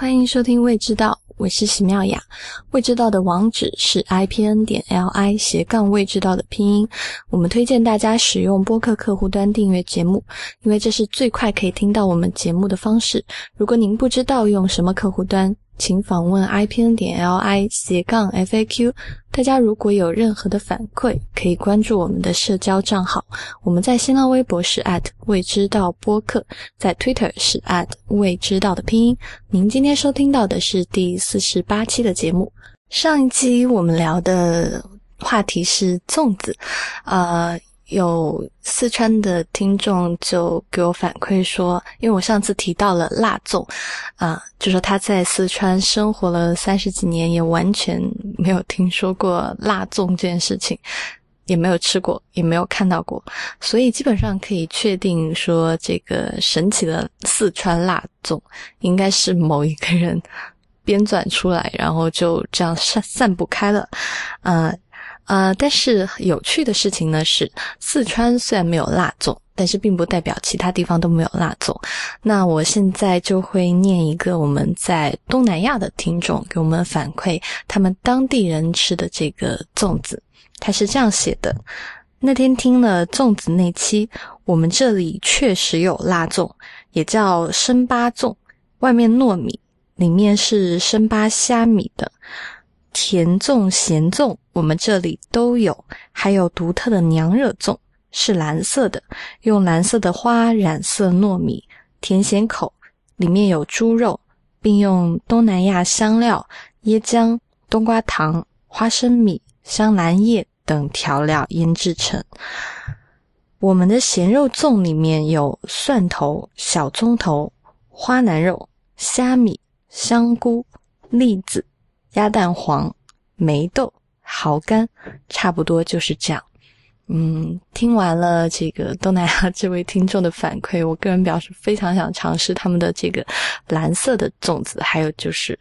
欢迎收听《未知道》，我是喜妙雅。未知道的网址是 i p n 点 l i 斜杠未知道的拼音。我们推荐大家使用播客客户端订阅节目，因为这是最快可以听到我们节目的方式。如果您不知道用什么客户端，请访问 i p n 点 l i 斜杠 f a q。大家如果有任何的反馈，可以关注我们的社交账号。我们在新浪微博是未知道播客，在 Twitter 是未知道的拼音。您今天收听到的是第四十八期的节目。上一期我们聊的话题是粽子，呃。有四川的听众就给我反馈说，因为我上次提到了辣粽，啊，就说他在四川生活了三十几年，也完全没有听说过辣粽这件事情，也没有吃过，也没有看到过，所以基本上可以确定说，这个神奇的四川辣粽应该是某一个人编撰出来，然后就这样散散不开了，啊。呃，但是有趣的事情呢是，四川虽然没有辣粽，但是并不代表其他地方都没有辣粽。那我现在就会念一个我们在东南亚的听众给我们反馈，他们当地人吃的这个粽子，他是这样写的：那天听了粽子那期，我们这里确实有辣粽，也叫生巴粽，外面糯米，里面是生巴虾米的。甜粽、咸粽，我们这里都有，还有独特的娘惹粽，是蓝色的，用蓝色的花染色糯米，甜咸口，里面有猪肉，并用东南亚香料椰浆、冬瓜糖、花生米、香兰叶等调料腌制成。我们的咸肉粽里面有蒜头、小葱头、花腩肉、虾米、香菇、栗子。鸭蛋黄、梅豆、蚝干，差不多就是这样。嗯，听完了这个东南亚这位听众的反馈，我个人表示非常想尝试他们的这个蓝色的粽子，还有就是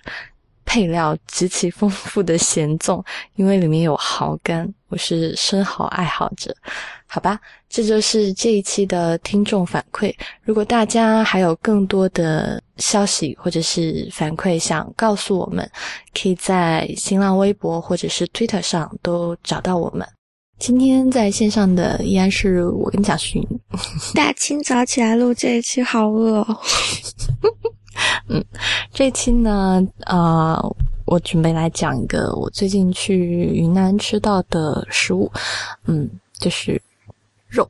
配料极其丰富的咸粽，因为里面有蚝干，我是生蚝爱好者。好吧，这就是这一期的听众反馈。如果大家还有更多的消息或者是反馈想告诉我们，可以在新浪微博或者是 Twitter 上都找到我们。今天在线上的依然是我跟蒋勋。大清早起来录这一期，好饿哦。嗯，这期呢，呃，我准备来讲一个我最近去云南吃到的食物，嗯，就是。肉，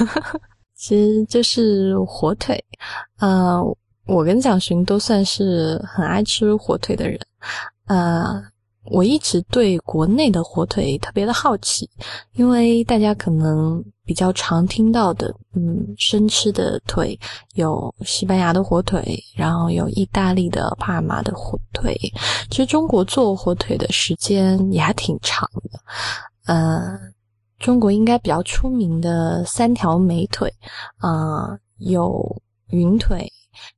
其实就是火腿。呃，我跟蒋勋都算是很爱吃火腿的人。呃，我一直对国内的火腿特别的好奇，因为大家可能比较常听到的，嗯，生吃的腿有西班牙的火腿，然后有意大利的帕尔马的火腿。其实中国做火腿的时间也还挺长的。呃。中国应该比较出名的三条美腿，啊，有云腿，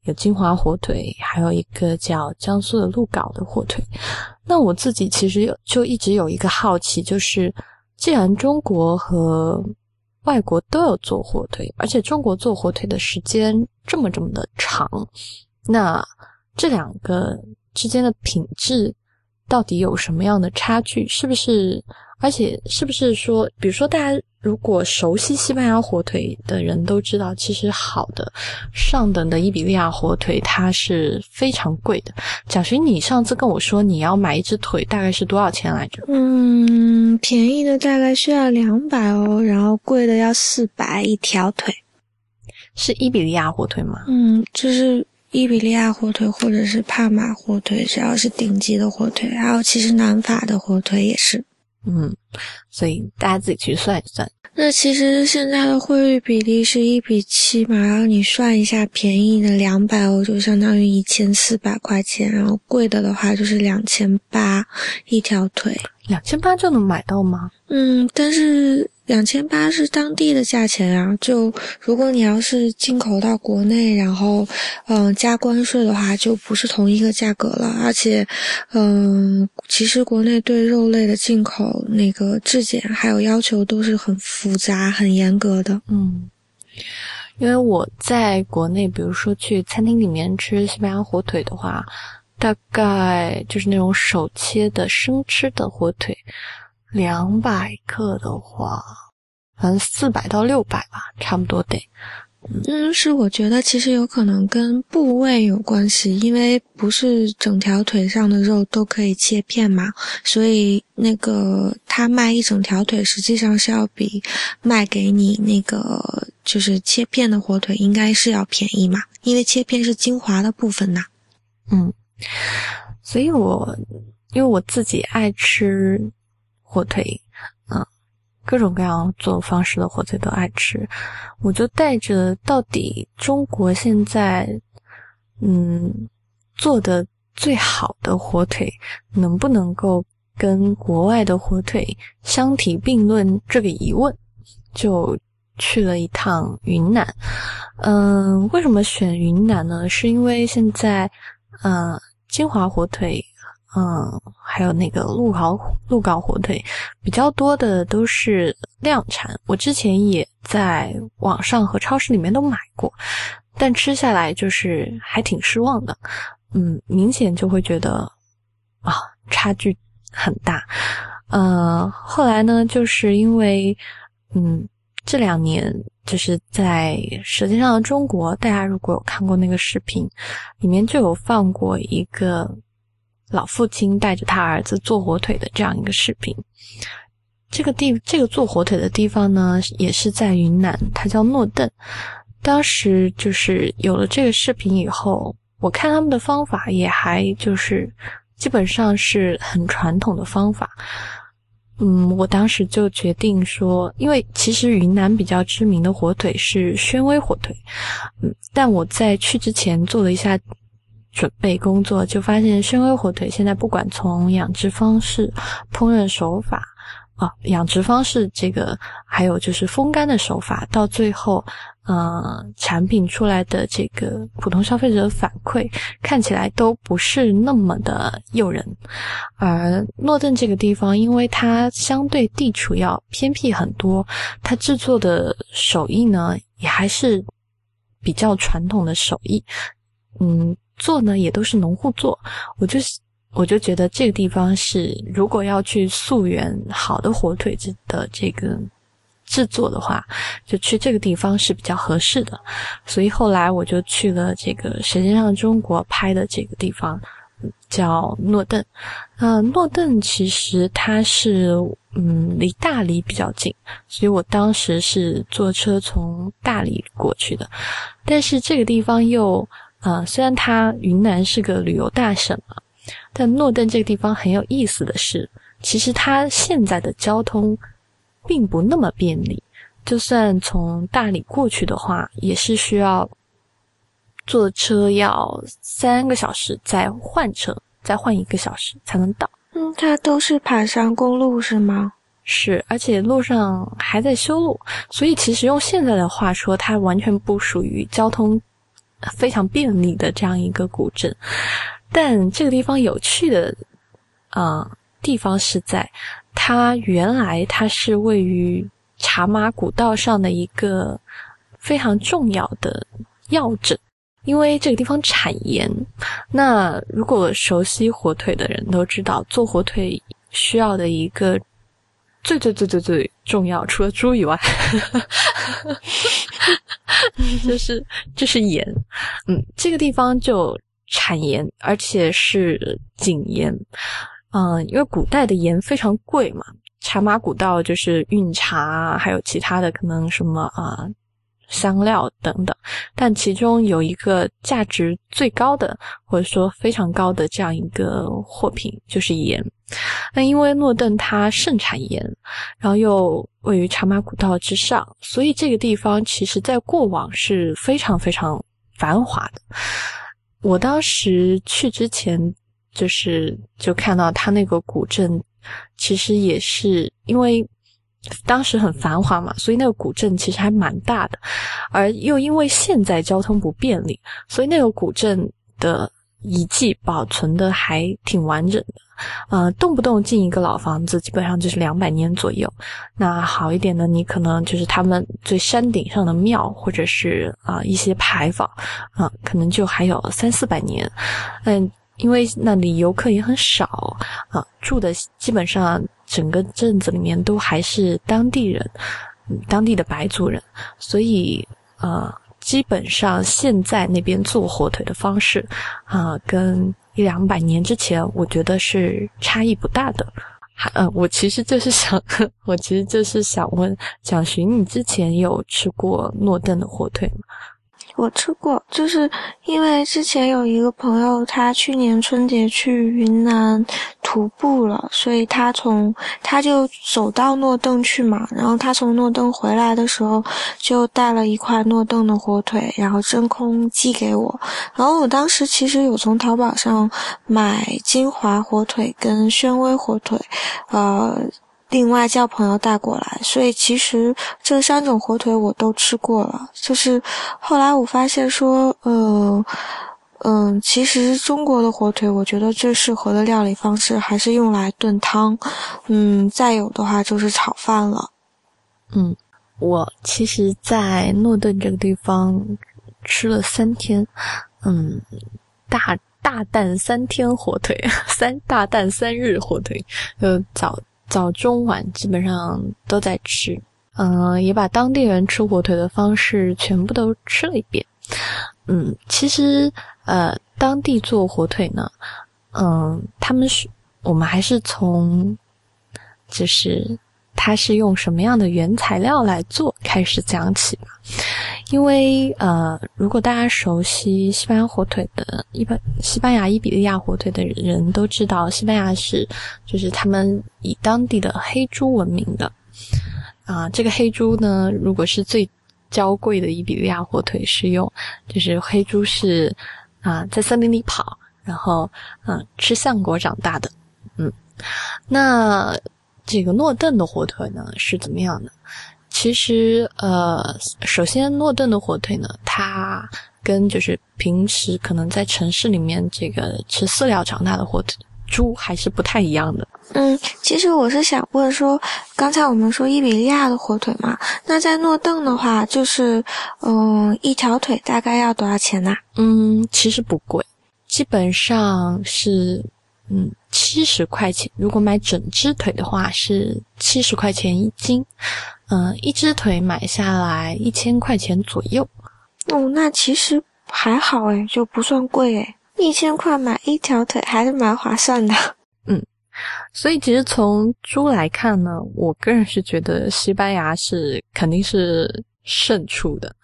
有金华火腿，还有一个叫江苏的鹿稿的火腿。那我自己其实就一直有一个好奇，就是既然中国和外国都有做火腿，而且中国做火腿的时间这么这么的长，那这两个之间的品质到底有什么样的差距？是不是？而且是不是说，比如说，大家如果熟悉西班牙火腿的人都知道，其实好的上等的伊比利亚火腿它是非常贵的。蒋勋，你上次跟我说你要买一只腿，大概是多少钱来着？嗯，便宜的大概需要两百哦，然后贵的要四百一条腿。是伊比利亚火腿吗？嗯，就是伊比利亚火腿或者是帕马火腿，只要是顶级的火腿，还有其实南法的火腿也是。嗯，所以大家自己去算一算。那其实现在的汇率比例是一比七嘛，然后你算一下，便宜的两百欧就相当于一千四百块钱，然后贵的的话就是两千八一条腿。两千八就能买到吗？嗯，但是。两千八是当地的价钱啊，就如果你要是进口到国内，然后嗯加关税的话，就不是同一个价格了。而且，嗯，其实国内对肉类的进口那个质检还有要求都是很复杂、很严格的。嗯，因为我在国内，比如说去餐厅里面吃西班牙火腿的话，大概就是那种手切的生吃的火腿，两百克的话，反正四百到六百吧，差不多得。嗯，是我觉得其实有可能跟部位有关系，因为不是整条腿上的肉都可以切片嘛，所以那个他卖一整条腿，实际上是要比卖给你那个就是切片的火腿应该是要便宜嘛，因为切片是精华的部分呐。嗯，所以我因为我自己爱吃火腿。嗯各种各样做方式的火腿都爱吃，我就带着到底中国现在嗯做的最好的火腿能不能够跟国外的火腿相提并论这个疑问，就去了一趟云南。嗯，为什么选云南呢？是因为现在嗯金华火腿。嗯，还有那个鹿稿鹿稿火腿，比较多的都是量产。我之前也在网上和超市里面都买过，但吃下来就是还挺失望的。嗯，明显就会觉得啊，差距很大。呃，后来呢，就是因为嗯，这两年就是在《舌尖上的中国》，大家如果有看过那个视频，里面就有放过一个。老父亲带着他儿子做火腿的这样一个视频，这个地这个做火腿的地方呢，也是在云南，它叫诺邓。当时就是有了这个视频以后，我看他们的方法也还就是基本上是很传统的方法。嗯，我当时就决定说，因为其实云南比较知名的火腿是宣威火腿，嗯，但我在去之前做了一下。准备工作就发现，宣威火腿现在不管从养殖方式、烹饪手法啊，养殖方式这个，还有就是风干的手法，到最后，呃，产品出来的这个普通消费者反馈看起来都不是那么的诱人。而诺邓这个地方，因为它相对地处要偏僻很多，它制作的手艺呢，也还是比较传统的手艺，嗯。做呢也都是农户做，我就我就觉得这个地方是，如果要去溯源好的火腿子的这个制作的话，就去这个地方是比较合适的。所以后来我就去了这个《舌尖上的中国》拍的这个地方，叫诺邓。呃，诺邓其实它是嗯离大理比较近，所以我当时是坐车从大理过去的，但是这个地方又。啊，虽然它云南是个旅游大省嘛，但诺邓这个地方很有意思的是，其实它现在的交通并不那么便利。就算从大理过去的话，也是需要坐车要三个小时，再换车，再换一个小时才能到。嗯，它都是爬山公路是吗？是，而且路上还在修路，所以其实用现在的话说，它完全不属于交通。非常便利的这样一个古镇，但这个地方有趣的啊地方是在它原来它是位于茶马古道上的一个非常重要的要镇，因为这个地方产盐。那如果熟悉火腿的人都知道，做火腿需要的一个最最最最最重要，除了猪以外。就是就是盐，嗯，这个地方就产盐，而且是井盐，嗯，因为古代的盐非常贵嘛，茶马古道就是运茶，还有其他的可能什么啊香料等等，但其中有一个价值最高的，或者说非常高的这样一个货品就是盐。那因为诺邓它盛产盐，然后又位于茶马古道之上，所以这个地方其实在过往是非常非常繁华的。我当时去之前，就是就看到它那个古镇，其实也是因为当时很繁华嘛，所以那个古镇其实还蛮大的。而又因为现在交通不便利，所以那个古镇的遗迹保存的还挺完整的。呃，动不动进一个老房子，基本上就是两百年左右。那好一点的，你可能就是他们最山顶上的庙，或者是啊一些牌坊，啊，可能就还有三四百年。嗯，因为那里游客也很少啊，住的基本上整个镇子里面都还是当地人，当地的白族人，所以呃。基本上现在那边做火腿的方式，啊，跟一两百年之前，我觉得是差异不大的。还呃，我其实就是想，我其实就是想问蒋寻，你之前有吃过诺顿的火腿吗？我吃过，就是因为之前有一个朋友，他去年春节去云南徒步了，所以他从他就走到诺邓去嘛，然后他从诺邓回来的时候，就带了一块诺邓的火腿，然后真空寄给我，然后我当时其实有从淘宝上买金华火腿跟宣威火腿，呃。另外叫朋友带过来，所以其实这三种火腿我都吃过了。就是后来我发现说，呃，嗯，其实中国的火腿，我觉得最适合的料理方式还是用来炖汤，嗯，再有的话就是炒饭了。嗯，我其实，在诺顿这个地方吃了三天，嗯，大大蛋三天火腿，三大蛋三日火腿，呃，早。早中晚基本上都在吃，嗯，也把当地人吃火腿的方式全部都吃了一遍。嗯，其实呃，当地做火腿呢，嗯，他们是，我们还是从，就是。它是用什么样的原材料来做？开始讲起吧。因为呃，如果大家熟悉西班牙火腿的，一般西班牙伊比利亚火腿的人都知道，西班牙是就是他们以当地的黑猪闻名的啊。这个黑猪呢，如果是最娇贵的伊比利亚火腿，是用就是黑猪是啊在森林里跑，然后嗯吃橡果长大的。嗯，那。这个诺顿的火腿呢是怎么样的？其实，呃，首先诺顿的火腿呢，它跟就是平时可能在城市里面这个吃饲料长大的火腿猪还是不太一样的。嗯，其实我是想问说，刚才我们说伊比利亚的火腿嘛，那在诺顿的话，就是嗯，一条腿大概要多少钱呢？嗯，其实不贵，基本上是。嗯，七十块钱。如果买整只腿的话，是七十块钱一斤。嗯，一只腿买下来一千块钱左右。哦，那其实还好诶，就不算贵诶。一千块买一条腿还是蛮划算的。嗯，所以其实从猪来看呢，我个人是觉得西班牙是肯定是胜出的，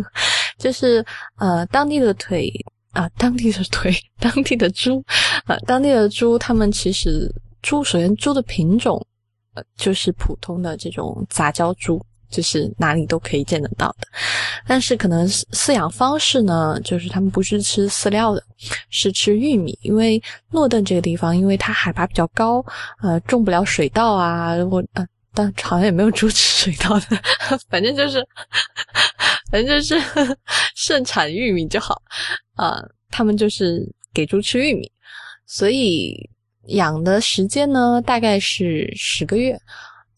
就是呃当地的腿。啊，当地的腿，当地的猪，啊，当地的猪，他们其实猪，首先猪的品种，呃，就是普通的这种杂交猪，就是哪里都可以见得到的。但是可能饲养方式呢，就是他们不是吃饲料的，是吃玉米。因为诺顿这个地方，因为它海拔比较高，呃，种不了水稻啊，我呃，但好像也没有猪吃水稻的，反正就是，反正就是 盛产玉米就好。啊，他们就是给猪吃玉米，所以养的时间呢大概是十个月。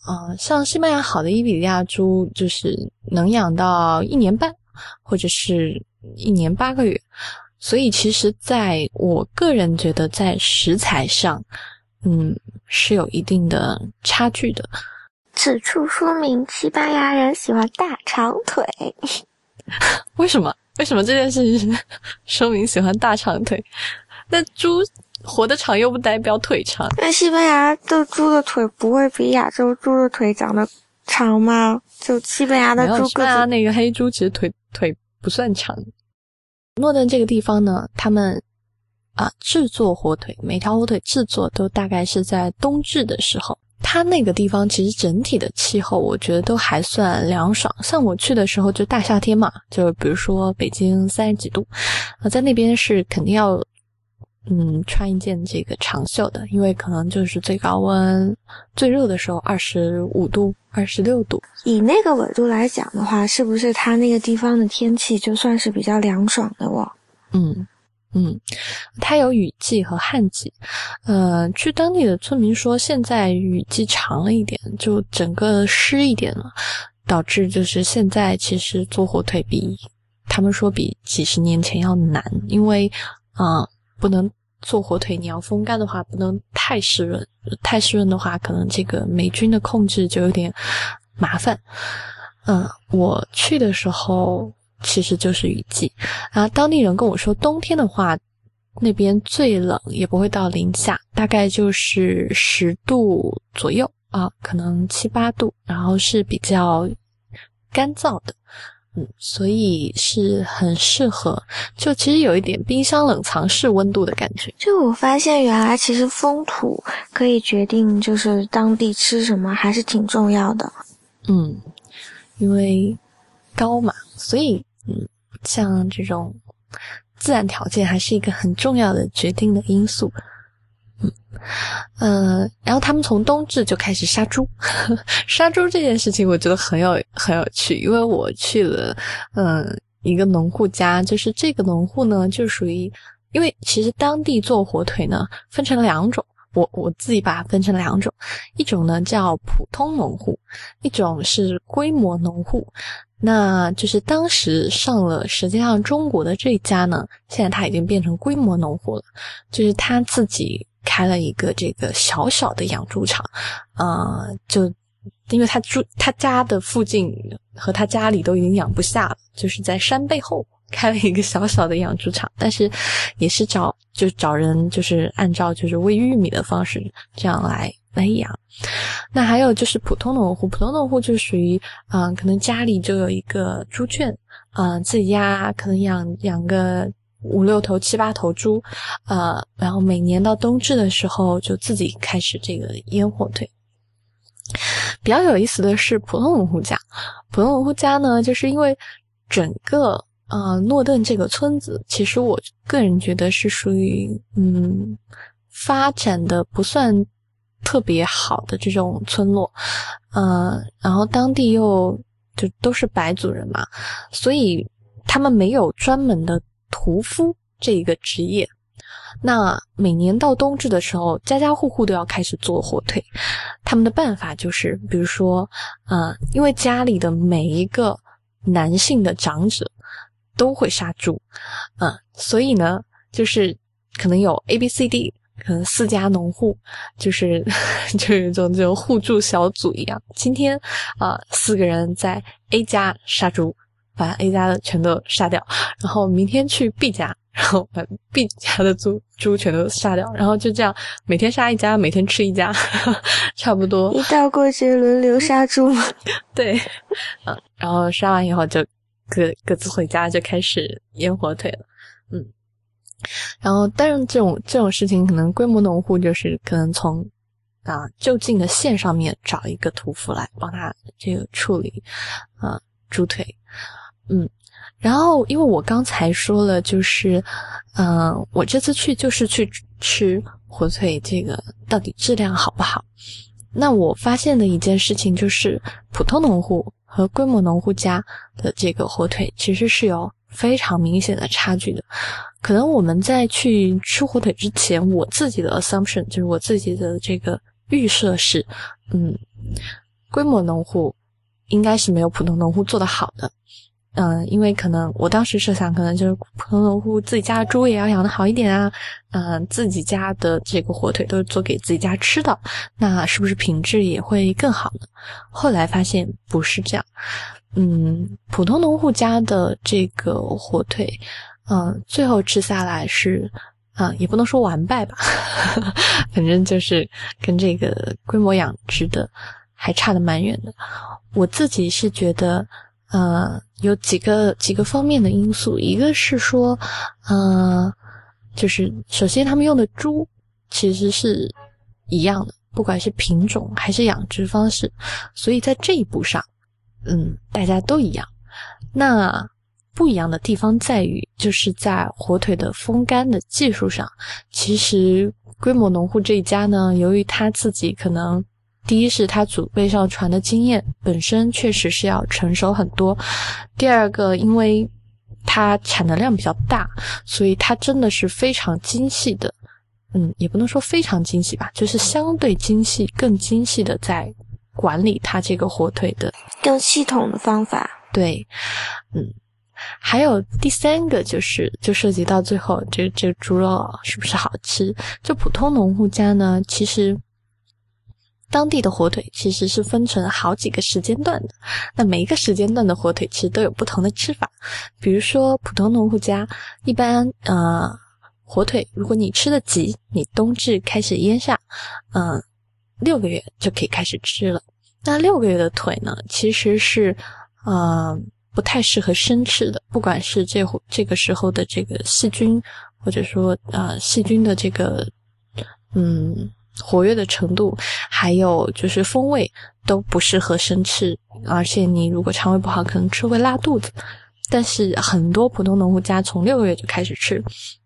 啊，像西班牙好的伊比利亚猪就是能养到一年半，或者是一年八个月。所以其实在我个人觉得，在食材上，嗯，是有一定的差距的。此处说明西班牙人喜欢大长腿，为什么？为什么这件事情说明喜欢大长腿？那猪活得长又不代表腿长。那西班牙的猪的腿不会比亚洲猪的腿长得长吗？就西班牙的猪，西班牙那个黑猪其实腿腿不算长。诺顿这个地方呢，他们啊制作火腿，每条火腿制作都大概是在冬至的时候。它那个地方其实整体的气候，我觉得都还算凉爽。像我去的时候就大夏天嘛，就比如说北京三十几度，啊，在那边是肯定要，嗯，穿一件这个长袖的，因为可能就是最高温最热的时候二十五度、二十六度。以那个纬度来讲的话，是不是它那个地方的天气就算是比较凉爽的哦？嗯，嗯，它有雨季和旱季。呃，据当地的村民说，现在雨季长了一点，就整个湿一点了，导致就是现在其实做火腿比他们说比几十年前要难，因为啊，不能做火腿，你要风干的话不能太湿润，太湿润的话可能这个霉菌的控制就有点麻烦。嗯，我去的时候。其实就是雨季，然后当地人跟我说，冬天的话，那边最冷也不会到零下，大概就是十度左右啊，可能七八度，然后是比较干燥的，嗯，所以是很适合，就其实有一点冰箱冷藏室温度的感觉。就我发现，原来其实风土可以决定，就是当地吃什么，还是挺重要的。嗯，因为高嘛，所以。嗯，像这种自然条件还是一个很重要的决定的因素。嗯，呃，然后他们从冬至就开始杀猪，杀猪这件事情我觉得很有很有趣，因为我去了，嗯，一个农户家，就是这个农户呢，就属于，因为其实当地做火腿呢分成两种，我我自己把它分成两种，一种呢叫普通农户，一种是规模农户。那就是当时上了，实际上中国的这一家呢，现在他已经变成规模农户了，就是他自己开了一个这个小小的养猪场，啊，就因为他住他家的附近和他家里都已经养不下了，就是在山背后开了一个小小的养猪场，但是也是找就找人，就是按照就是喂玉米的方式这样来。来养，那还有就是普通农户，普通农户就属于，嗯，可能家里就有一个猪圈，嗯，自己家可能养养个五六头、七八头猪，呃，然后每年到冬至的时候就自己开始这个腌火腿。比较有意思的是普通农户家，普通农户家呢，就是因为整个呃诺顿这个村子，其实我个人觉得是属于嗯发展的不算。特别好的这种村落，呃，然后当地又就都是白族人嘛，所以他们没有专门的屠夫这一个职业。那每年到冬至的时候，家家户户都要开始做火腿。他们的办法就是，比如说，呃，因为家里的每一个男性的长者都会杀猪，嗯，所以呢，就是可能有 A、B、C、D。可能四家农户就是 就有一种这种互助小组一样。今天啊，四个人在 A 家杀猪，把 A 家的全都杀掉。然后明天去 B 家，然后把 B 家的猪猪全都杀掉。然后就这样每天杀一家，每天吃一家，差不多。一到过节轮流杀猪吗？对，嗯，然后杀完以后就各各自回家，就开始腌火腿了。嗯。然后，但是这种这种事情，可能规模农户就是可能从啊就近的县上面找一个屠夫来帮他这个处理啊猪腿，嗯，然后因为我刚才说了，就是嗯，我这次去就是去吃火腿，这个到底质量好不好？那我发现的一件事情就是，普通农户和规模农户家的这个火腿其实是有非常明显的差距的。可能我们在去吃火腿之前，我自己的 assumption 就是我自己的这个预设是，嗯，规模农户应该是没有普通农户做的好的，嗯，因为可能我当时设想，可能就是普通农户自己家的猪也要养的好一点啊，嗯，自己家的这个火腿都是做给自己家吃的，那是不是品质也会更好呢？后来发现不是这样，嗯，普通农户家的这个火腿。嗯，最后吃下来是，啊，也不能说完败吧，反正就是跟这个规模养殖的还差的蛮远的。我自己是觉得，呃，有几个几个方面的因素，一个是说，呃，就是首先他们用的猪其实是一样的，不管是品种还是养殖方式，所以在这一步上，嗯，大家都一样。那。不一样的地方在于，就是在火腿的风干的技术上，其实规模农户这一家呢，由于他自己可能，第一是他祖辈上传的经验本身确实是要成熟很多，第二个因为它产的量比较大，所以它真的是非常精细的。嗯，也不能说非常精细吧，就是相对精细、更精细的在管理它这个火腿的更系统的方法。对，嗯，还有第三个就是，就涉及到最后，这这猪肉是不是好吃？就普通农户家呢，其实当地的火腿其实是分成好几个时间段的，那每一个时间段的火腿其实都有不同的吃法。比如说普通农户家，一般呃。火腿，如果你吃的急，你冬至开始腌下，嗯，六个月就可以开始吃了。那六个月的腿呢，其实是，嗯，不太适合生吃的。不管是这这个时候的这个细菌，或者说呃细菌的这个，嗯，活跃的程度，还有就是风味，都不适合生吃。而且你如果肠胃不好，可能吃会拉肚子。但是很多普通农户家从六个月就开始吃，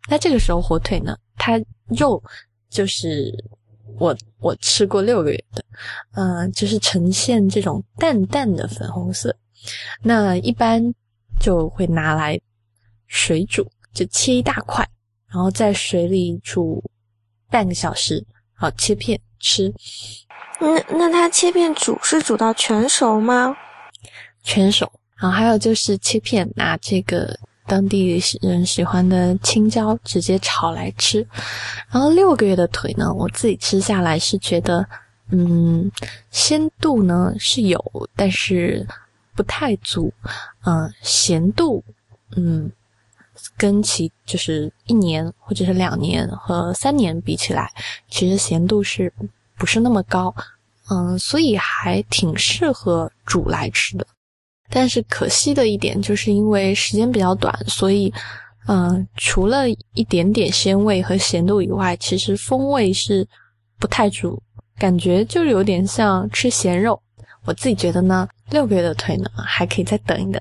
那这个时候火腿呢，它肉就是我我吃过六个月的，嗯，就是呈现这种淡淡的粉红色。那一般就会拿来水煮，就切一大块，然后在水里煮半个小时，好切片吃。那那它切片煮是煮到全熟吗？全熟。然后还有就是切片，拿这个当地人喜欢的青椒直接炒来吃。然后六个月的腿呢，我自己吃下来是觉得，嗯，鲜度呢是有，但是不太足。嗯，咸度，嗯，跟其就是一年或者是两年和三年比起来，其实咸度是不是那么高？嗯，所以还挺适合煮来吃的。但是可惜的一点，就是因为时间比较短，所以，嗯，除了一点点鲜味和咸度以外，其实风味是不太足，感觉就有点像吃咸肉。我自己觉得呢，六个月的腿呢还可以再等一等。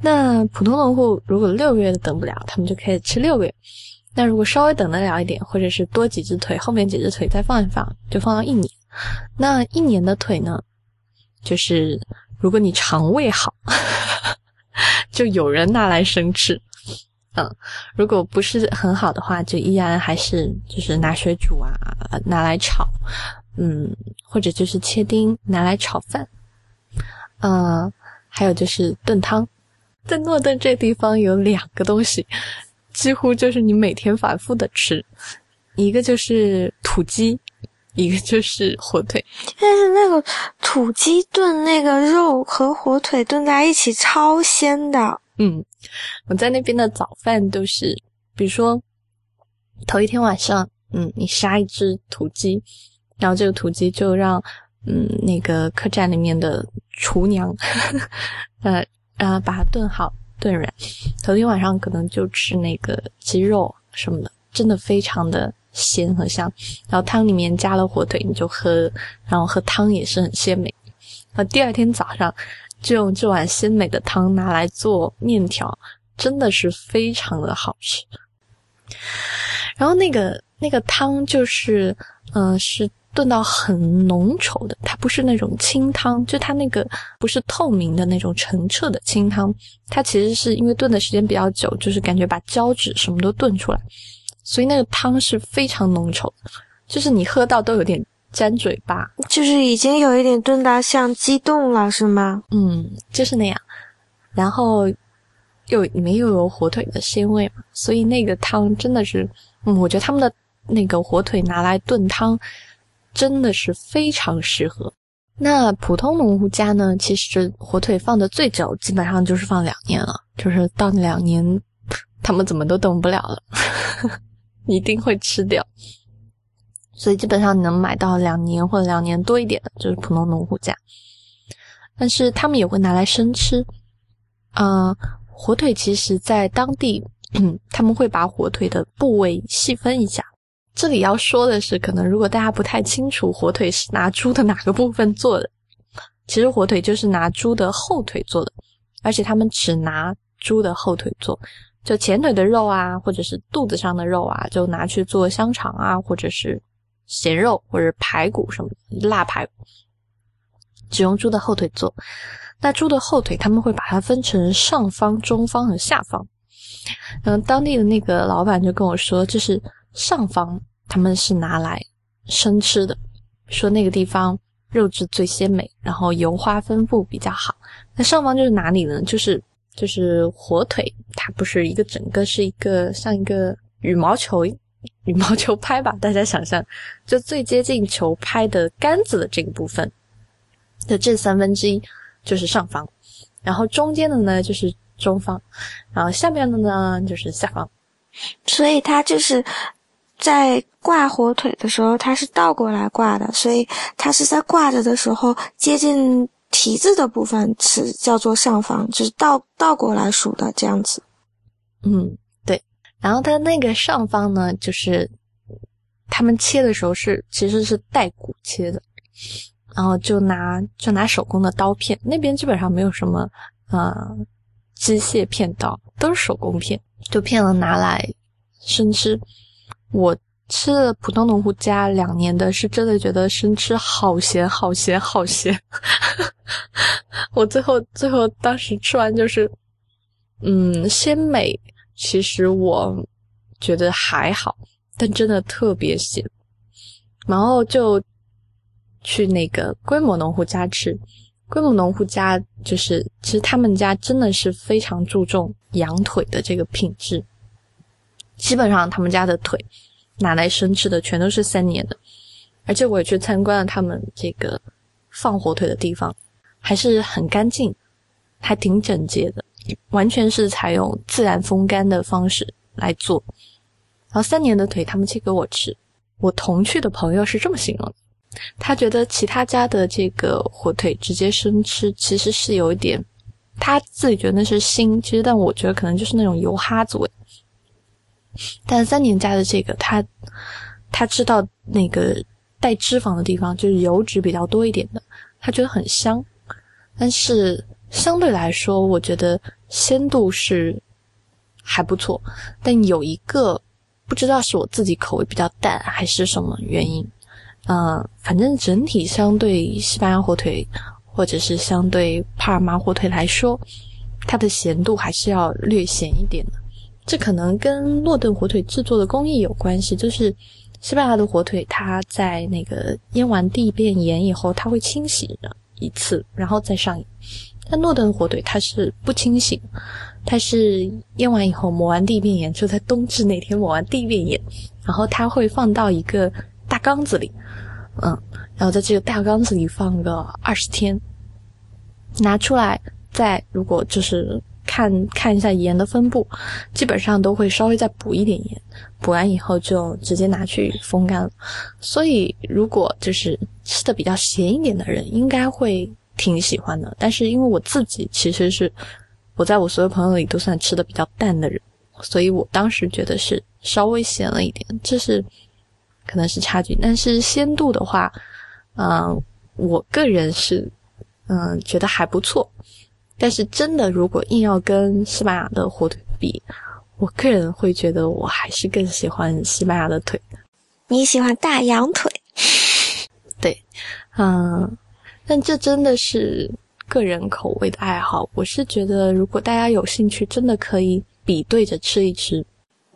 那普通农户如果六个月都等不了，他们就可以吃六个月。那如果稍微等得了一点，或者是多几只腿，后面几只腿再放一放，就放到一年。那一年的腿呢，就是。如果你肠胃好，就有人拿来生吃，嗯，如果不是很好的话，就依然还是就是拿水煮啊，拿来炒，嗯，或者就是切丁拿来炒饭，嗯，还有就是炖汤。在诺顿这地方有两个东西，几乎就是你每天反复的吃，一个就是土鸡。一个就是火腿，但是那个土鸡炖那个肉和火腿炖在一起超鲜的。嗯，我在那边的早饭都是，比如说头一天晚上，嗯，你杀一只土鸡，然后这个土鸡就让嗯那个客栈里面的厨娘，呃呃把它炖好炖软，头天晚上可能就吃那个鸡肉什么的，真的非常的。鲜和香，然后汤里面加了火腿，你就喝，然后喝汤也是很鲜美。那第二天早上就用这碗鲜美的汤拿来做面条，真的是非常的好吃。然后那个那个汤就是，嗯，是炖到很浓稠的，它不是那种清汤，就它那个不是透明的那种澄澈的清汤，它其实是因为炖的时间比较久，就是感觉把胶质什么都炖出来。所以那个汤是非常浓稠，就是你喝到都有点粘嘴巴，就是已经有一点炖到像鸡冻了，是吗？嗯，就是那样。然后又里面又有火腿的鲜味嘛，所以那个汤真的是，嗯，我觉得他们的那个火腿拿来炖汤真的是非常适合。那普通农户家呢，其实火腿放的最久，基本上就是放两年了，就是到两年，他们怎么都等不了了。一定会吃掉，所以基本上你能买到两年或者两年多一点的，就是普通农户家。但是他们也会拿来生吃。啊，火腿其实在当地，他们会把火腿的部位细分一下。这里要说的是，可能如果大家不太清楚火腿是拿猪的哪个部分做的，其实火腿就是拿猪的后腿做的，而且他们只拿猪的后腿做。就前腿的肉啊，或者是肚子上的肉啊，就拿去做香肠啊，或者是咸肉或者排骨什么腊排骨，只用猪的后腿做。那猪的后腿他们会把它分成上方、中方和下方。嗯，当地的那个老板就跟我说，这是上方他们是拿来生吃的，说那个地方肉质最鲜美，然后油花分布比较好。那上方就是哪里呢？就是就是火腿，它不是一个整个是一个像一个羽毛球羽毛球拍吧？大家想象，就最接近球拍的杆子的这个部分的这三分之一就是上方，然后中间的呢就是中方，然后下面的呢就是下方。所以它就是在挂火腿的时候，它是倒过来挂的，所以它是在挂着的时候接近。蹄子的部分是叫做上方，就是倒倒过来数的这样子。嗯，对。然后它那个上方呢，就是他们切的时候是其实是带骨切的，然后就拿就拿手工的刀片，那边基本上没有什么呃机械片刀，都是手工片，就片了拿来生吃。我。吃了普通农户家两年的，是真的觉得生吃好咸，好咸，好咸。我最后最后当时吃完就是，嗯，鲜美，其实我觉得还好，但真的特别咸。然后就去那个规模农户家吃，规模农户家就是其实他们家真的是非常注重羊腿的这个品质，基本上他们家的腿。拿来生吃的全都是三年的，而且我也去参观了他们这个放火腿的地方，还是很干净，还挺整洁的，完全是采用自然风干的方式来做。然后三年的腿他们切给我吃，我同去的朋友是这么形容的，他觉得其他家的这个火腿直接生吃其实是有一点，他自己觉得那是腥，其实但我觉得可能就是那种油哈子味。但三年家的这个，他他知道那个带脂肪的地方就是油脂比较多一点的，他觉得很香。但是相对来说，我觉得鲜度是还不错。但有一个不知道是我自己口味比较淡，还是什么原因，嗯，反正整体相对西班牙火腿或者是相对帕尔马火腿来说，它的咸度还是要略咸一点的。这可能跟诺顿火腿制作的工艺有关系，就是西班牙的火腿，它在那个腌完地变盐以后，它会清洗一次，然后再上。但诺顿火腿它是不清洗，它是腌完以后抹完地变盐，就在冬至那天抹完地变盐，然后它会放到一个大缸子里，嗯，然后在这个大缸子里放个二十天，拿出来再如果就是。看看一下盐的分布，基本上都会稍微再补一点盐，补完以后就直接拿去风干了。所以如果就是吃的比较咸一点的人，应该会挺喜欢的。但是因为我自己其实是我在我所有朋友里都算吃的比较淡的人，所以我当时觉得是稍微咸了一点，这是可能是差距。但是鲜度的话，嗯，我个人是嗯觉得还不错。但是真的，如果硬要跟西班牙的火腿比，我个人会觉得我还是更喜欢西班牙的腿。你喜欢大羊腿？对，嗯，但这真的是个人口味的爱好。我是觉得，如果大家有兴趣，真的可以比对着吃一吃。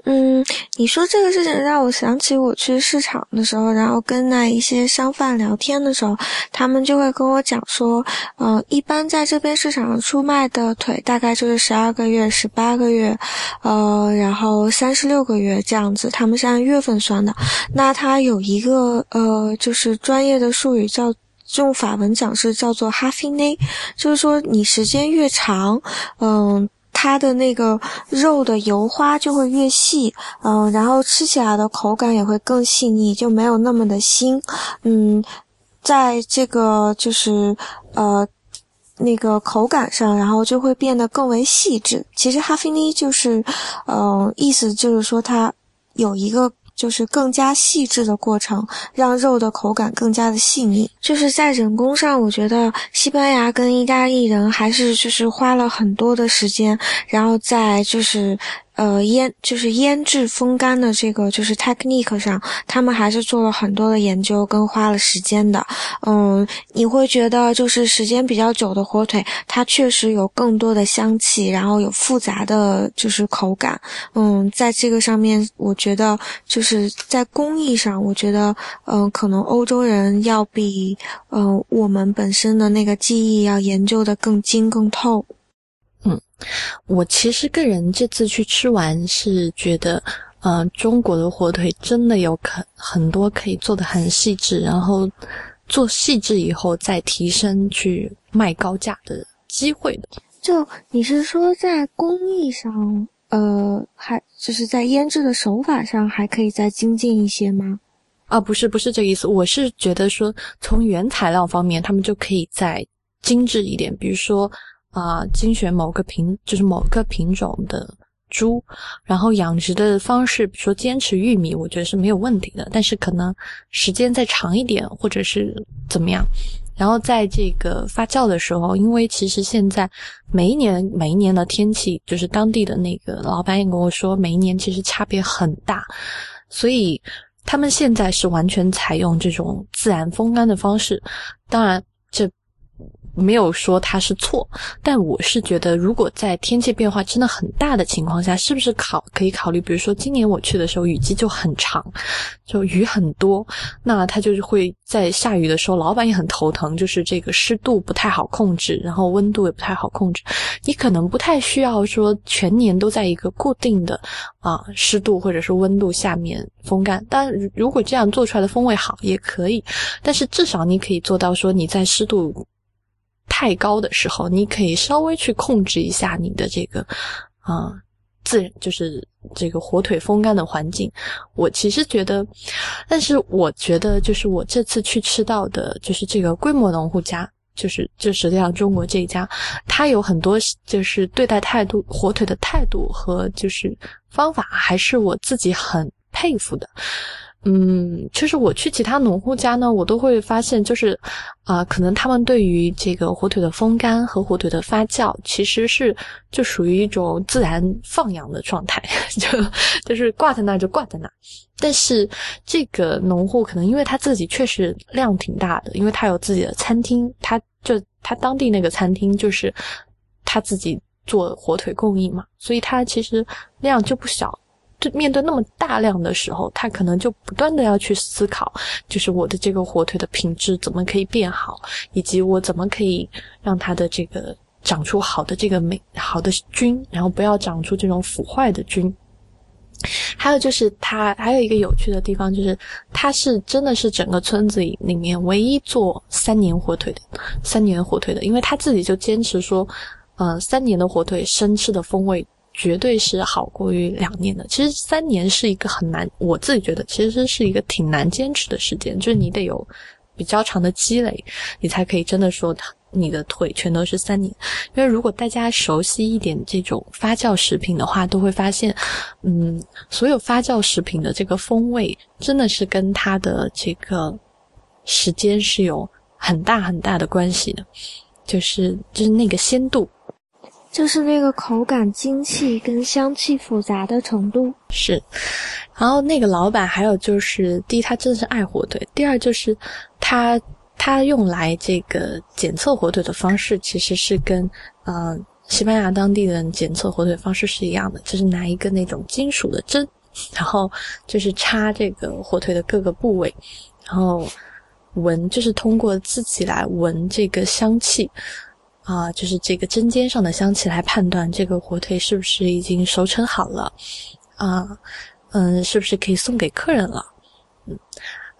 嗯，你说这个事情让我想起我去市场的时候，然后跟那一些商贩聊天的时候，他们就会跟我讲说，嗯，一般在这边市场上出卖的腿大概就是十二个月、十八个月，呃，然后三十六个月这样子，他们是按月份算的。那它有一个呃，就是专业的术语叫用法文讲是叫做哈菲内，就是说你时间越长，嗯。它的那个肉的油花就会越细，嗯，然后吃起来的口感也会更细腻，就没有那么的腥，嗯，在这个就是呃那个口感上，然后就会变得更为细致。其实哈菲尼就是，嗯，意思就是说它有一个。就是更加细致的过程，让肉的口感更加的细腻。就是在人工上，我觉得西班牙跟意大利人还是就是花了很多的时间，然后在就是呃腌就是腌制风干的这个就是 technique 上，他们还是做了很多的研究跟花了时间的。嗯，你会觉得就是时间比较久的火腿，它确实有更多的香气，然后有复杂的就是口感。嗯，在这个上面，我觉得就是在工艺上，我觉得嗯，可能欧洲人要比嗯我们本身的那个技艺要研究的更精更透。嗯，我其实个人这次去吃完是觉得，呃，中国的火腿真的有可很多可以做的很细致，然后做细致以后再提升去卖高价的机会的。就你是说在工艺上，呃，还就是在腌制的手法上还可以再精进一些吗？啊，不是，不是这个意思，我是觉得说从原材料方面，他们就可以再精致一点，比如说。啊，精选某个品，就是某个品种的猪，然后养殖的方式，比如说坚持玉米，我觉得是没有问题的。但是可能时间再长一点，或者是怎么样。然后在这个发酵的时候，因为其实现在每一年每一年的天气，就是当地的那个老板也跟我说，每一年其实差别很大，所以他们现在是完全采用这种自然风干的方式。当然，没有说它是错，但我是觉得，如果在天气变化真的很大的情况下，是不是考可以考虑？比如说今年我去的时候，雨季就很长，就雨很多，那它就是会在下雨的时候，老板也很头疼，就是这个湿度不太好控制，然后温度也不太好控制。你可能不太需要说全年都在一个固定的啊湿度或者是温度下面风干，但如果这样做出来的风味好也可以，但是至少你可以做到说你在湿度。太高的时候，你可以稍微去控制一下你的这个，啊，自然就是这个火腿风干的环境。我其实觉得，但是我觉得，就是我这次去吃到的，就是这个规模农户家，就是就实际上中国这一家，他有很多就是对待态度，火腿的态度和就是方法，还是我自己很佩服的。嗯，其实我去其他农户家呢，我都会发现，就是，啊，可能他们对于这个火腿的风干和火腿的发酵，其实是就属于一种自然放养的状态，就就是挂在那就挂在那。但是这个农户可能因为他自己确实量挺大的，因为他有自己的餐厅，他就他当地那个餐厅就是他自己做火腿供应嘛，所以他其实量就不小。就面对那么大量的时候，他可能就不断的要去思考，就是我的这个火腿的品质怎么可以变好，以及我怎么可以让它的这个长出好的这个美好的菌，然后不要长出这种腐坏的菌。还有就是他还有一个有趣的地方，就是他是真的是整个村子里面唯一做三年火腿的，三年火腿的，因为他自己就坚持说，嗯，三年的火腿生吃的风味。绝对是好过于两年的。其实三年是一个很难，我自己觉得其实是一个挺难坚持的时间，就是你得有比较长的积累，你才可以真的说你的腿全都是三年。因为如果大家熟悉一点这种发酵食品的话，都会发现，嗯，所有发酵食品的这个风味真的是跟它的这个时间是有很大很大的关系的，就是就是那个鲜度。就是那个口感精细跟香气复杂的程度是，然后那个老板还有就是，第一他真的是爱火腿，第二就是他他用来这个检测火腿的方式其实是跟嗯西班牙当地人检测火腿方式是一样的，就是拿一个那种金属的针，然后就是插这个火腿的各个部位，然后闻就是通过自己来闻这个香气。啊，就是这个针尖上的香气来判断这个火腿是不是已经熟成好了，啊，嗯，是不是可以送给客人了？嗯，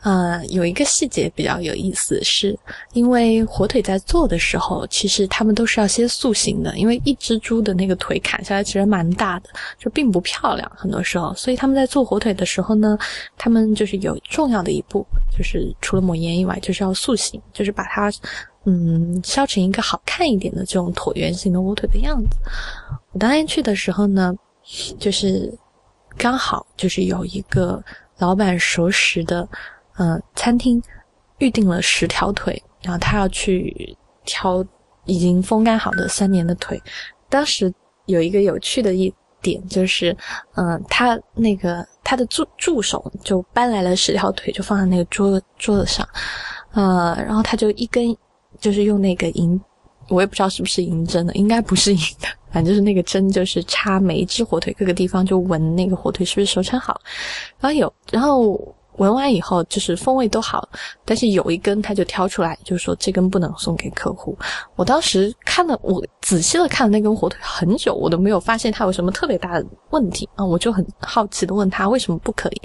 啊，有一个细节比较有意思，是因为火腿在做的时候，其实他们都是要先塑形的，因为一只猪的那个腿砍下来其实蛮大的，就并不漂亮，很多时候，所以他们在做火腿的时候呢，他们就是有重要的一步，就是除了抹盐以外，就是要塑形，就是把它。嗯，削成一个好看一点的这种椭圆形的火腿的样子。我当天去的时候呢，就是刚好就是有一个老板熟识的，嗯，餐厅预定了十条腿，然后他要去挑已经风干好的三年的腿。当时有一个有趣的一点就是，嗯，他那个他的助助手就搬来了十条腿，就放在那个桌桌子上，呃，然后他就一根就是用那个银，我也不知道是不是银针的，应该不是银的，反正就是那个针，就是插每一只火腿各个地方，就闻那个火腿是不是熟成好，然后有，然后。闻完以后就是风味都好，但是有一根他就挑出来，就是说这根不能送给客户。我当时看了，我仔细的看了那根火腿很久，我都没有发现它有什么特别大的问题啊！我就很好奇的问他为什么不可以，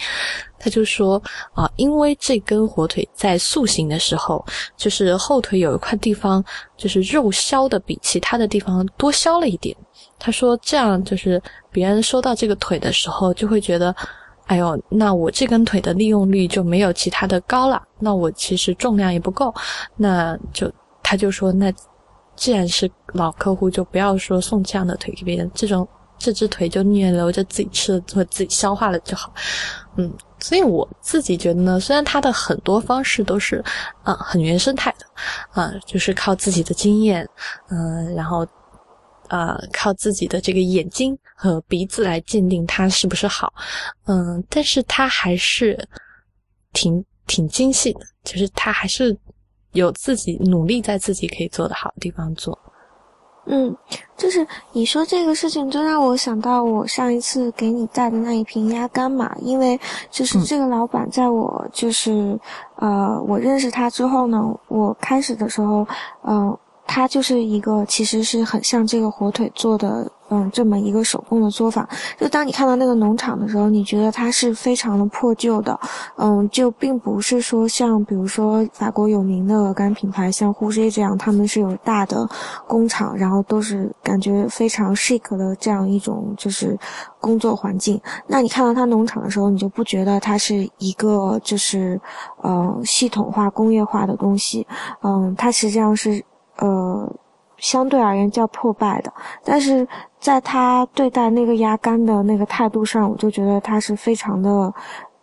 他就说啊，因为这根火腿在塑形的时候，就是后腿有一块地方就是肉削的比其他的地方多削了一点。他说这样就是别人收到这个腿的时候就会觉得。哎呦，那我这根腿的利用率就没有其他的高了。那我其实重量也不够，那就他就说，那既然是老客户，就不要说送这样的腿给别人。这种这只腿就宁愿留着自己吃了或自己消化了就好。嗯，所以我自己觉得呢，虽然他的很多方式都是啊很原生态的，啊就是靠自己的经验，嗯，然后。呃，靠自己的这个眼睛和鼻子来鉴定它是不是好，嗯，但是它还是挺挺精细的，就是它还是有自己努力在自己可以做的好的地方做。嗯，就是你说这个事情，就让我想到我上一次给你带的那一瓶鸭肝嘛，因为就是这个老板在我就是呃我认识他之后呢，我开始的时候，嗯。它就是一个，其实是很像这个火腿做的，嗯，这么一个手工的作坊。就当你看到那个农场的时候，你觉得它是非常的破旧的，嗯，就并不是说像比如说法国有名的鹅肝品牌，像 h u g 这样，他们是有大的工厂，然后都是感觉非常 chic 的这样一种就是工作环境。那你看到它农场的时候，你就不觉得它是一个就是，呃，系统化工业化的东西，嗯，它实际上是。呃，相对而言较破败的，但是在他对待那个压杆的那个态度上，我就觉得他是非常的，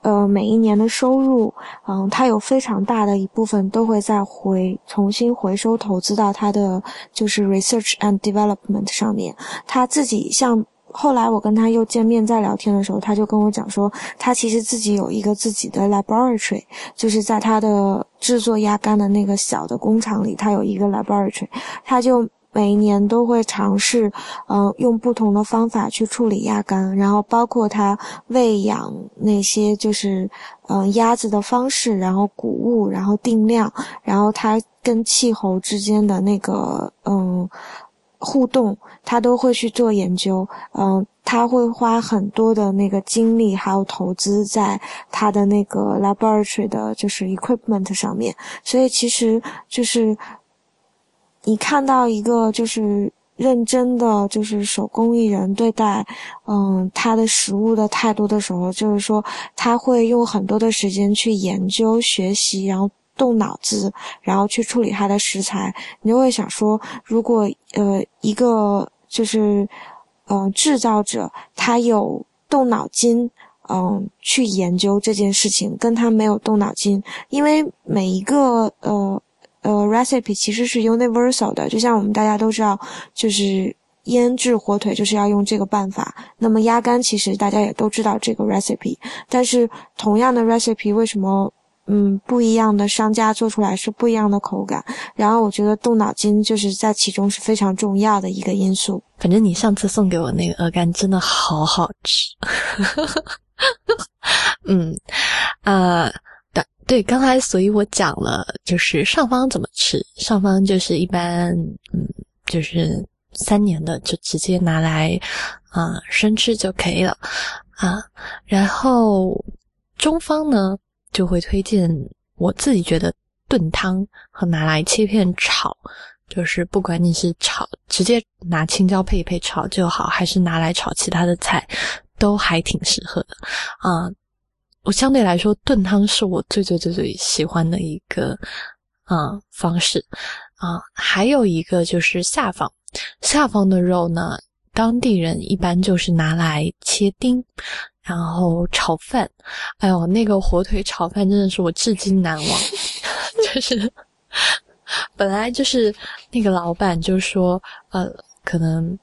呃，每一年的收入，嗯，他有非常大的一部分都会再回重新回收投资到他的就是 research and development 上面，他自己像。后来我跟他又见面再聊天的时候，他就跟我讲说，他其实自己有一个自己的 laboratory，就是在他的制作鸭肝的那个小的工厂里，他有一个 laboratory，他就每一年都会尝试，嗯，用不同的方法去处理鸭肝，然后包括他喂养那些就是嗯鸭子的方式，然后谷物，然后定量，然后他跟气候之间的那个嗯。互动，他都会去做研究，嗯，他会花很多的那个精力，还有投资在他的那个 laboratory 的，就是 equipment 上面。所以其实就是你看到一个就是认真的，就是手工艺人对待，嗯，他的食物的态度的时候，就是说他会用很多的时间去研究、学习，然后。动脑子，然后去处理它的食材，你就会想说，如果呃一个就是呃制造者他有动脑筋，嗯，去研究这件事情，跟他没有动脑筋，因为每一个呃呃 recipe 其实是 universal 的，就像我们大家都知道，就是腌制火腿就是要用这个办法，那么鸭肝其实大家也都知道这个 recipe，但是同样的 recipe 为什么？嗯，不一样的商家做出来是不一样的口感，然后我觉得动脑筋就是在其中是非常重要的一个因素。反正你上次送给我那个鹅肝真的好好吃。嗯，啊，对对，刚才所以我讲了，就是上方怎么吃，上方就是一般，嗯，就是三年的就直接拿来啊生吃就可以了啊，然后中方呢。就会推荐我自己觉得炖汤和拿来切片炒，就是不管你是炒直接拿青椒配一配炒就好，还是拿来炒其他的菜，都还挺适合的啊。我相对来说炖汤是我最最最最喜欢的一个啊方式啊。还有一个就是下方，下方的肉呢，当地人一般就是拿来切丁。然后炒饭，哎呦，那个火腿炒饭真的是我至今难忘。就是本来就是那个老板就说，呃，可能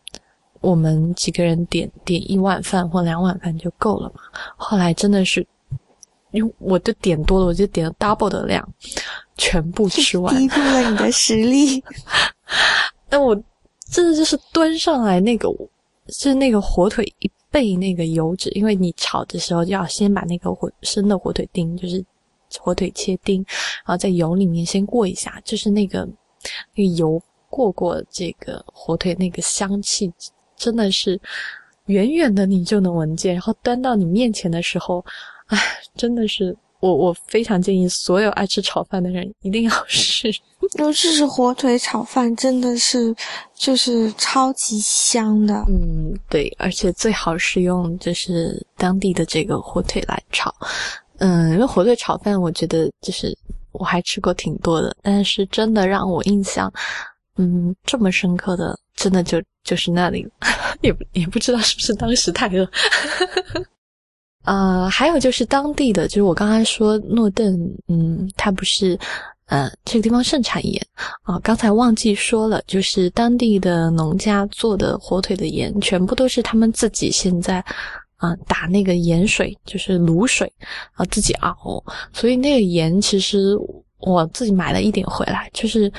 我们几个人点点一碗饭或两碗饭就够了嘛。后来真的是，因为我就点多了，我就点了 double 的量，全部吃完，低估了你的实力。但我真的就是端上来那个，就是那个火腿一倍那个油脂，因为你炒的时候要先把那个火生的火腿丁，就是火腿切丁，然后在油里面先过一下，就是那个那个油过过这个火腿那个香气。真的是远远的你就能闻见，然后端到你面前的时候，唉，真的是我我非常建议所有爱吃炒饭的人一定要 试。尤其是火腿炒饭，真的是就是超级香的。嗯，对，而且最好是用就是当地的这个火腿来炒。嗯，因为火腿炒饭，我觉得就是我还吃过挺多的，但是真的让我印象嗯这么深刻的，真的就。就是那里，也也不知道是不是当时太饿。呃，还有就是当地的，就是我刚才说诺顿，嗯，它不是，呃，这个地方盛产盐啊。刚才忘记说了，就是当地的农家做的火腿的盐，全部都是他们自己现在啊打那个盐水，就是卤水，啊自己熬。所以那个盐其实我自己买了一点回来，就是。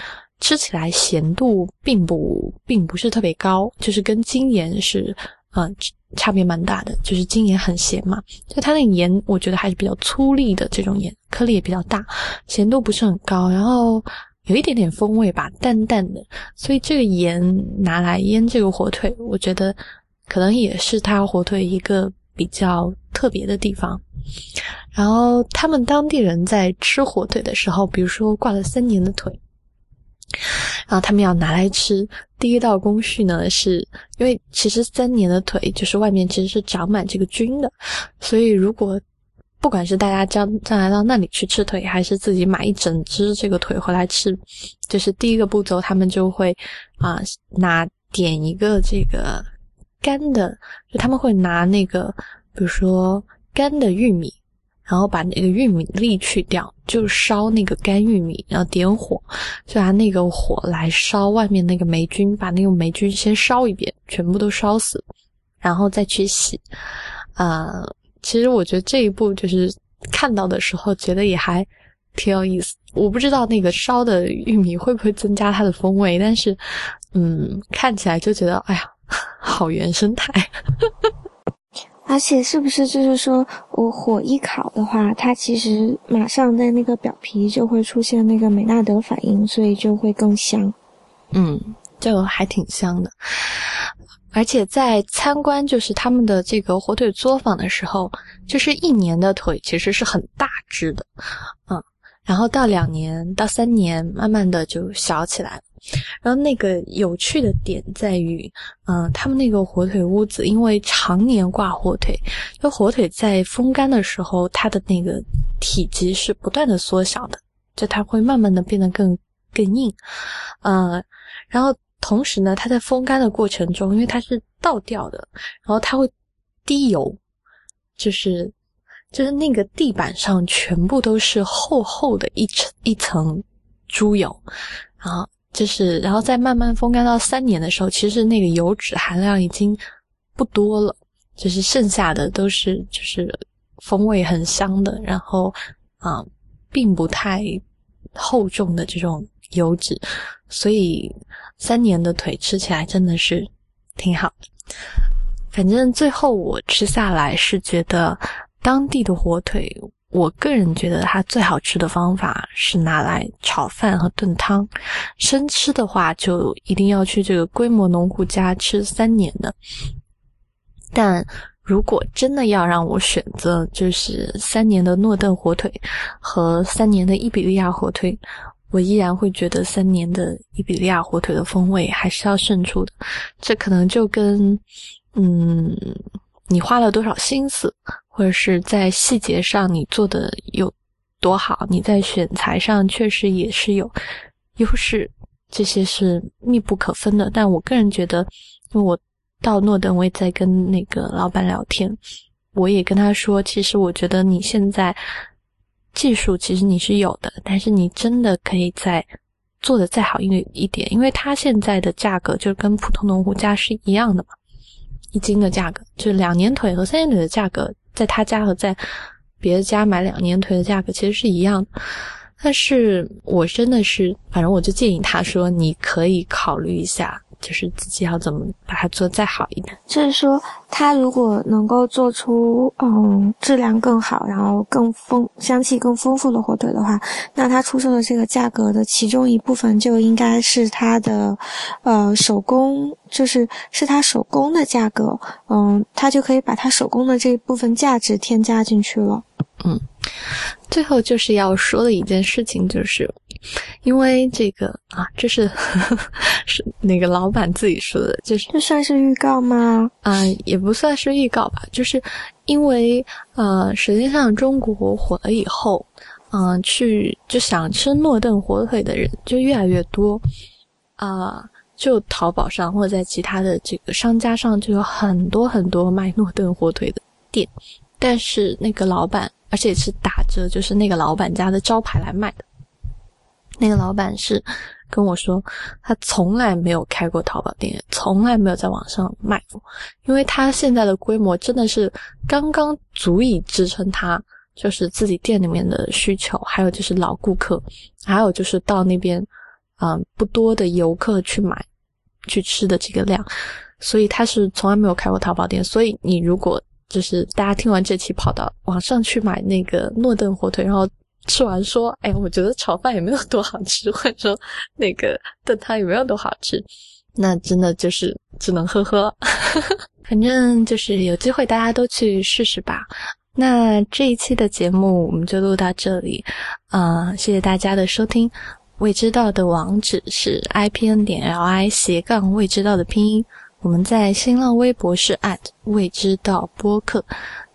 吃起来咸度并不并不是特别高，就是跟精盐是，嗯，差别蛮大的。就是精盐很咸嘛，就它那个盐，我觉得还是比较粗粒的这种盐，颗粒也比较大，咸度不是很高，然后有一点点风味吧，淡淡的。所以这个盐拿来腌这个火腿，我觉得可能也是它火腿一个比较特别的地方。然后他们当地人在吃火腿的时候，比如说挂了三年的腿。然后他们要拿来吃，第一道工序呢，是因为其实三年的腿就是外面其实是长满这个菌的，所以如果不管是大家将将来到那里去吃腿，还是自己买一整只这个腿回来吃，就是第一个步骤，他们就会啊拿点一个这个干的，就他们会拿那个比如说干的玉米。然后把那个玉米粒去掉，就烧那个干玉米，然后点火，就拿那个火来烧外面那个霉菌，把那个霉菌先烧一遍，全部都烧死，然后再去洗。啊，其实我觉得这一步就是看到的时候觉得也还挺有意思。我不知道那个烧的玉米会不会增加它的风味，但是嗯，看起来就觉得哎呀，好原生态。而且是不是就是说我火一烤的话，它其实马上在那个表皮就会出现那个美纳德反应，所以就会更香。嗯，就还挺香的。而且在参观就是他们的这个火腿作坊的时候，就是一年的腿其实是很大只的，嗯，然后到两年到三年，慢慢的就小起来了。然后那个有趣的点在于，嗯，他们那个火腿屋子，因为常年挂火腿，因为火腿在风干的时候，它的那个体积是不断的缩小的，就它会慢慢的变得更更硬，嗯，然后同时呢，它在风干的过程中，因为它是倒吊的，然后它会滴油，就是就是那个地板上全部都是厚厚的一层一层猪油，然后。就是，然后再慢慢风干到三年的时候，其实那个油脂含量已经不多了，就是剩下的都是就是风味很香的，然后啊，并不太厚重的这种油脂，所以三年的腿吃起来真的是挺好的。反正最后我吃下来是觉得当地的火腿。我个人觉得它最好吃的方法是拿来炒饭和炖汤，生吃的话就一定要去这个规模农户家吃三年的。但如果真的要让我选择，就是三年的诺顿火腿和三年的伊比利亚火腿，我依然会觉得三年的伊比利亚火腿的风味还是要胜出的。这可能就跟，嗯。你花了多少心思，或者是在细节上你做的有多好？你在选材上确实也是有优势，这些是密不可分的。但我个人觉得，因为我到诺登，我也在跟那个老板聊天，我也跟他说，其实我觉得你现在技术其实你是有的，但是你真的可以再做的再好，一一点，因为他现在的价格就跟普通农户价是一样的嘛。一斤的价格，就两年腿和三年腿的价格，在他家和在别的家买两年腿的价格其实是一样。但是我真的是，反正我就建议他说，你可以考虑一下。就是自己要怎么把它做再好一点。就是说，他如果能够做出嗯质量更好，然后更丰香气更丰富的火腿的话，那他出售的这个价格的其中一部分就应该是他的呃手工，就是是他手工的价格。嗯，他就可以把他手工的这一部分价值添加进去了。嗯，最后就是要说的一件事情就是。因为这个啊，这是是那个老板自己说的，就是这算是预告吗？啊，也不算是预告吧，就是因为呃，实际上中国火了以后，嗯，去就想吃诺顿火腿的人就越来越多，啊，就淘宝上或者在其他的这个商家上就有很多很多卖诺顿火腿的店，但是那个老板，而且是打着，就是那个老板家的招牌来卖的。那个老板是跟我说，他从来没有开过淘宝店，从来没有在网上卖过，因为他现在的规模真的是刚刚足以支撑他，就是自己店里面的需求，还有就是老顾客，还有就是到那边，嗯，不多的游客去买去吃的这个量，所以他是从来没有开过淘宝店。所以你如果就是大家听完这期跑到网上去买那个诺顿火腿，然后。吃完说：“哎，我觉得炒饭也没有多好吃，或者说那个炖汤也没有多好吃，那真的就是只能呵呵。反正就是有机会大家都去试试吧。那这一期的节目我们就录到这里，啊，谢谢大家的收听。未知道的网址是 i p n 点 l i 斜杠未知道的拼音。我们在新浪微博是 at 未知道播客，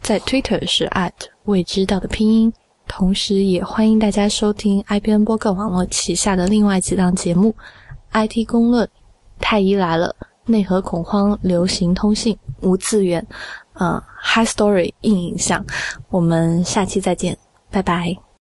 在 Twitter 是 at 未知道的拼音。”同时，也欢迎大家收听 IBN 播客网络旗下的另外几档节目：IT 公论、太医来了、内核恐慌、流行通信、无次元、呃，High Story 硬影像。我们下期再见，拜拜。